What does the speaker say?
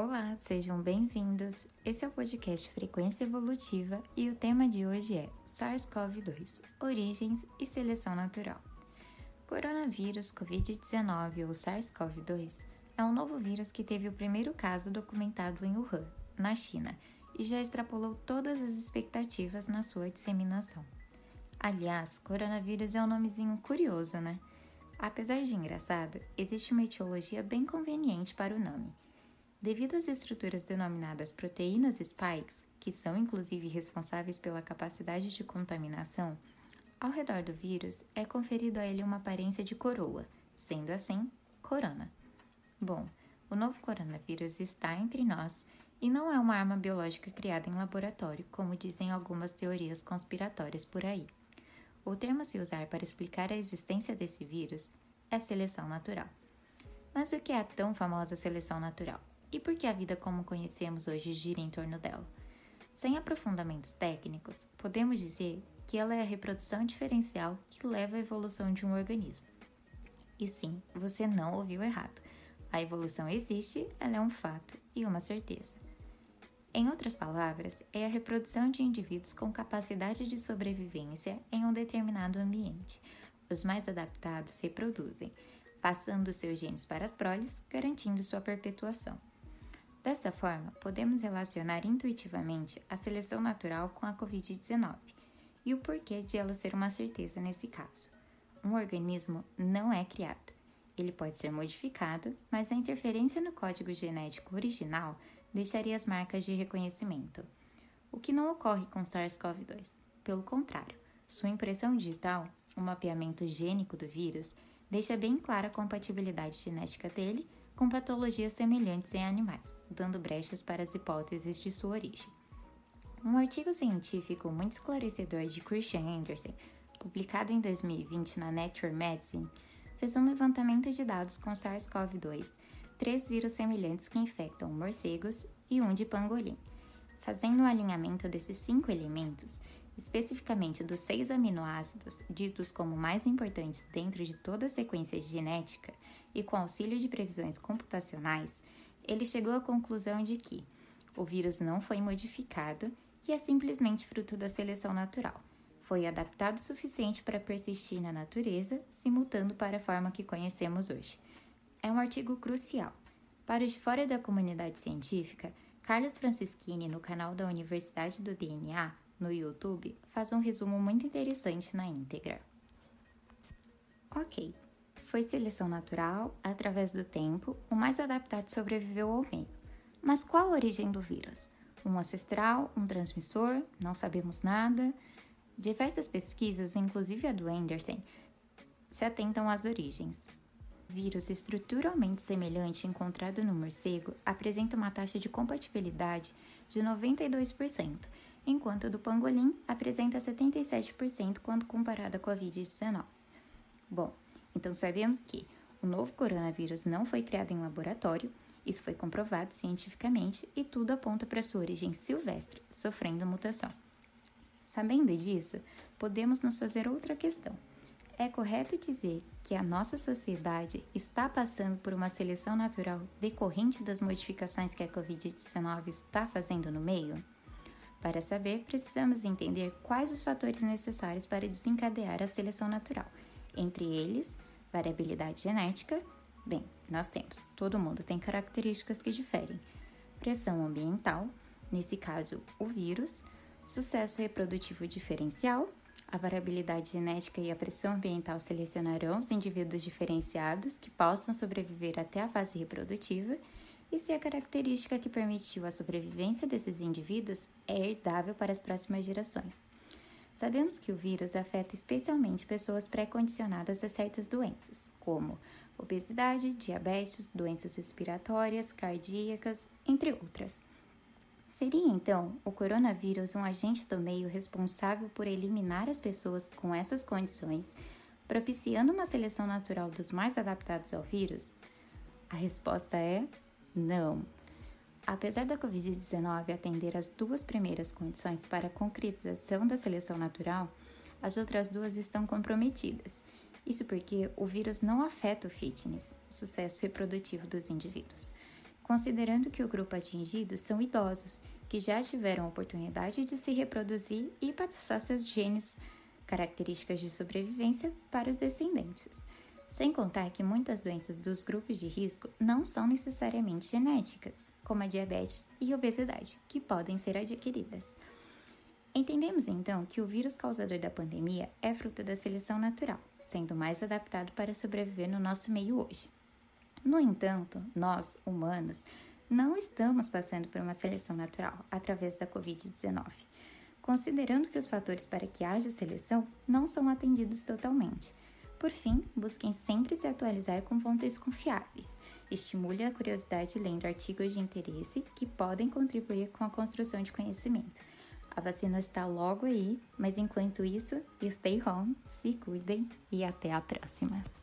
Olá, sejam bem-vindos. Esse é o podcast Frequência Evolutiva e o tema de hoje é SARS-CoV-2 Origens e Seleção Natural. Coronavírus Covid-19 ou SARS-CoV-2 é um novo vírus que teve o primeiro caso documentado em Wuhan, na China, e já extrapolou todas as expectativas na sua disseminação. Aliás, coronavírus é um nomezinho curioso, né? Apesar de engraçado, existe uma etiologia bem conveniente para o nome. Devido às estruturas denominadas proteínas spikes, que são inclusive responsáveis pela capacidade de contaminação, ao redor do vírus é conferido a ele uma aparência de coroa, sendo assim, corona. Bom, o novo coronavírus está entre nós e não é uma arma biológica criada em laboratório, como dizem algumas teorias conspiratórias por aí. O termo a se usar para explicar a existência desse vírus é seleção natural. Mas o que é a tão famosa seleção natural? E por que a vida como conhecemos hoje gira em torno dela? Sem aprofundamentos técnicos, podemos dizer que ela é a reprodução diferencial que leva à evolução de um organismo. E sim, você não ouviu errado. A evolução existe, ela é um fato e uma certeza. Em outras palavras, é a reprodução de indivíduos com capacidade de sobrevivência em um determinado ambiente. Os mais adaptados reproduzem, passando seus genes para as proles, garantindo sua perpetuação. Dessa forma, podemos relacionar intuitivamente a seleção natural com a Covid-19 e o porquê de ela ser uma certeza nesse caso. Um organismo não é criado. Ele pode ser modificado, mas a interferência no código genético original deixaria as marcas de reconhecimento, o que não ocorre com SARS-CoV-2. Pelo contrário, sua impressão digital, o mapeamento gênico do vírus, deixa bem clara a compatibilidade genética dele com patologias semelhantes em animais, dando brechas para as hipóteses de sua origem. Um artigo científico muito esclarecedor de Christian Anderson, publicado em 2020 na Nature Medicine, fez um levantamento de dados com SARS-CoV-2, três vírus semelhantes que infectam morcegos e um de pangolim. Fazendo o um alinhamento desses cinco elementos, especificamente dos seis aminoácidos ditos como mais importantes dentro de toda a sequência genética, e com auxílio de previsões computacionais, ele chegou à conclusão de que o vírus não foi modificado e é simplesmente fruto da seleção natural. Foi adaptado o suficiente para persistir na natureza, se mutando para a forma que conhecemos hoje. É um artigo crucial. Para os de fora da comunidade científica, Carlos Francischini, no canal da Universidade do DNA, no YouTube, faz um resumo muito interessante na íntegra. Ok, foi seleção natural, através do tempo, o mais adaptado sobreviveu ao meio. Mas qual a origem do vírus? Um ancestral, um transmissor? Não sabemos nada. Diversas pesquisas, inclusive a do Anderson, se atentam às origens. O vírus estruturalmente semelhante encontrado no morcego apresenta uma taxa de compatibilidade de 92%, enquanto o do pangolim apresenta 77% quando comparada com a Covid-19. Bom, então sabemos que o novo coronavírus não foi criado em laboratório, isso foi comprovado cientificamente e tudo aponta para sua origem silvestre, sofrendo mutação. Sabendo disso, podemos nos fazer outra questão. É correto dizer que a nossa sociedade está passando por uma seleção natural decorrente das modificações que a Covid-19 está fazendo no meio? Para saber, precisamos entender quais os fatores necessários para desencadear a seleção natural, entre eles Variabilidade genética. Bem, nós temos, todo mundo tem características que diferem. Pressão ambiental, nesse caso o vírus, sucesso reprodutivo diferencial, a variabilidade genética e a pressão ambiental selecionarão os indivíduos diferenciados que possam sobreviver até a fase reprodutiva e se a característica que permitiu a sobrevivência desses indivíduos é herdável para as próximas gerações. Sabemos que o vírus afeta especialmente pessoas pré-condicionadas a certas doenças, como obesidade, diabetes, doenças respiratórias, cardíacas, entre outras. Seria então o coronavírus um agente do meio responsável por eliminar as pessoas com essas condições, propiciando uma seleção natural dos mais adaptados ao vírus? A resposta é não. Apesar da Covid-19 atender as duas primeiras condições para a concretização da seleção natural, as outras duas estão comprometidas. Isso porque o vírus não afeta o fitness, o sucesso reprodutivo dos indivíduos. considerando que o grupo atingido são idosos, que já tiveram a oportunidade de se reproduzir e passar seus genes, características de sobrevivência, para os descendentes. Sem contar que muitas doenças dos grupos de risco não são necessariamente genéticas, como a diabetes e obesidade, que podem ser adquiridas. Entendemos então que o vírus causador da pandemia é fruto da seleção natural, sendo mais adaptado para sobreviver no nosso meio hoje. No entanto, nós, humanos, não estamos passando por uma seleção natural através da Covid-19, considerando que os fatores para que haja seleção não são atendidos totalmente. Por fim, busquem sempre se atualizar com fontes confiáveis. Estimule a curiosidade lendo artigos de interesse que podem contribuir com a construção de conhecimento. A vacina está logo aí, mas enquanto isso, stay home, se cuidem e até a próxima!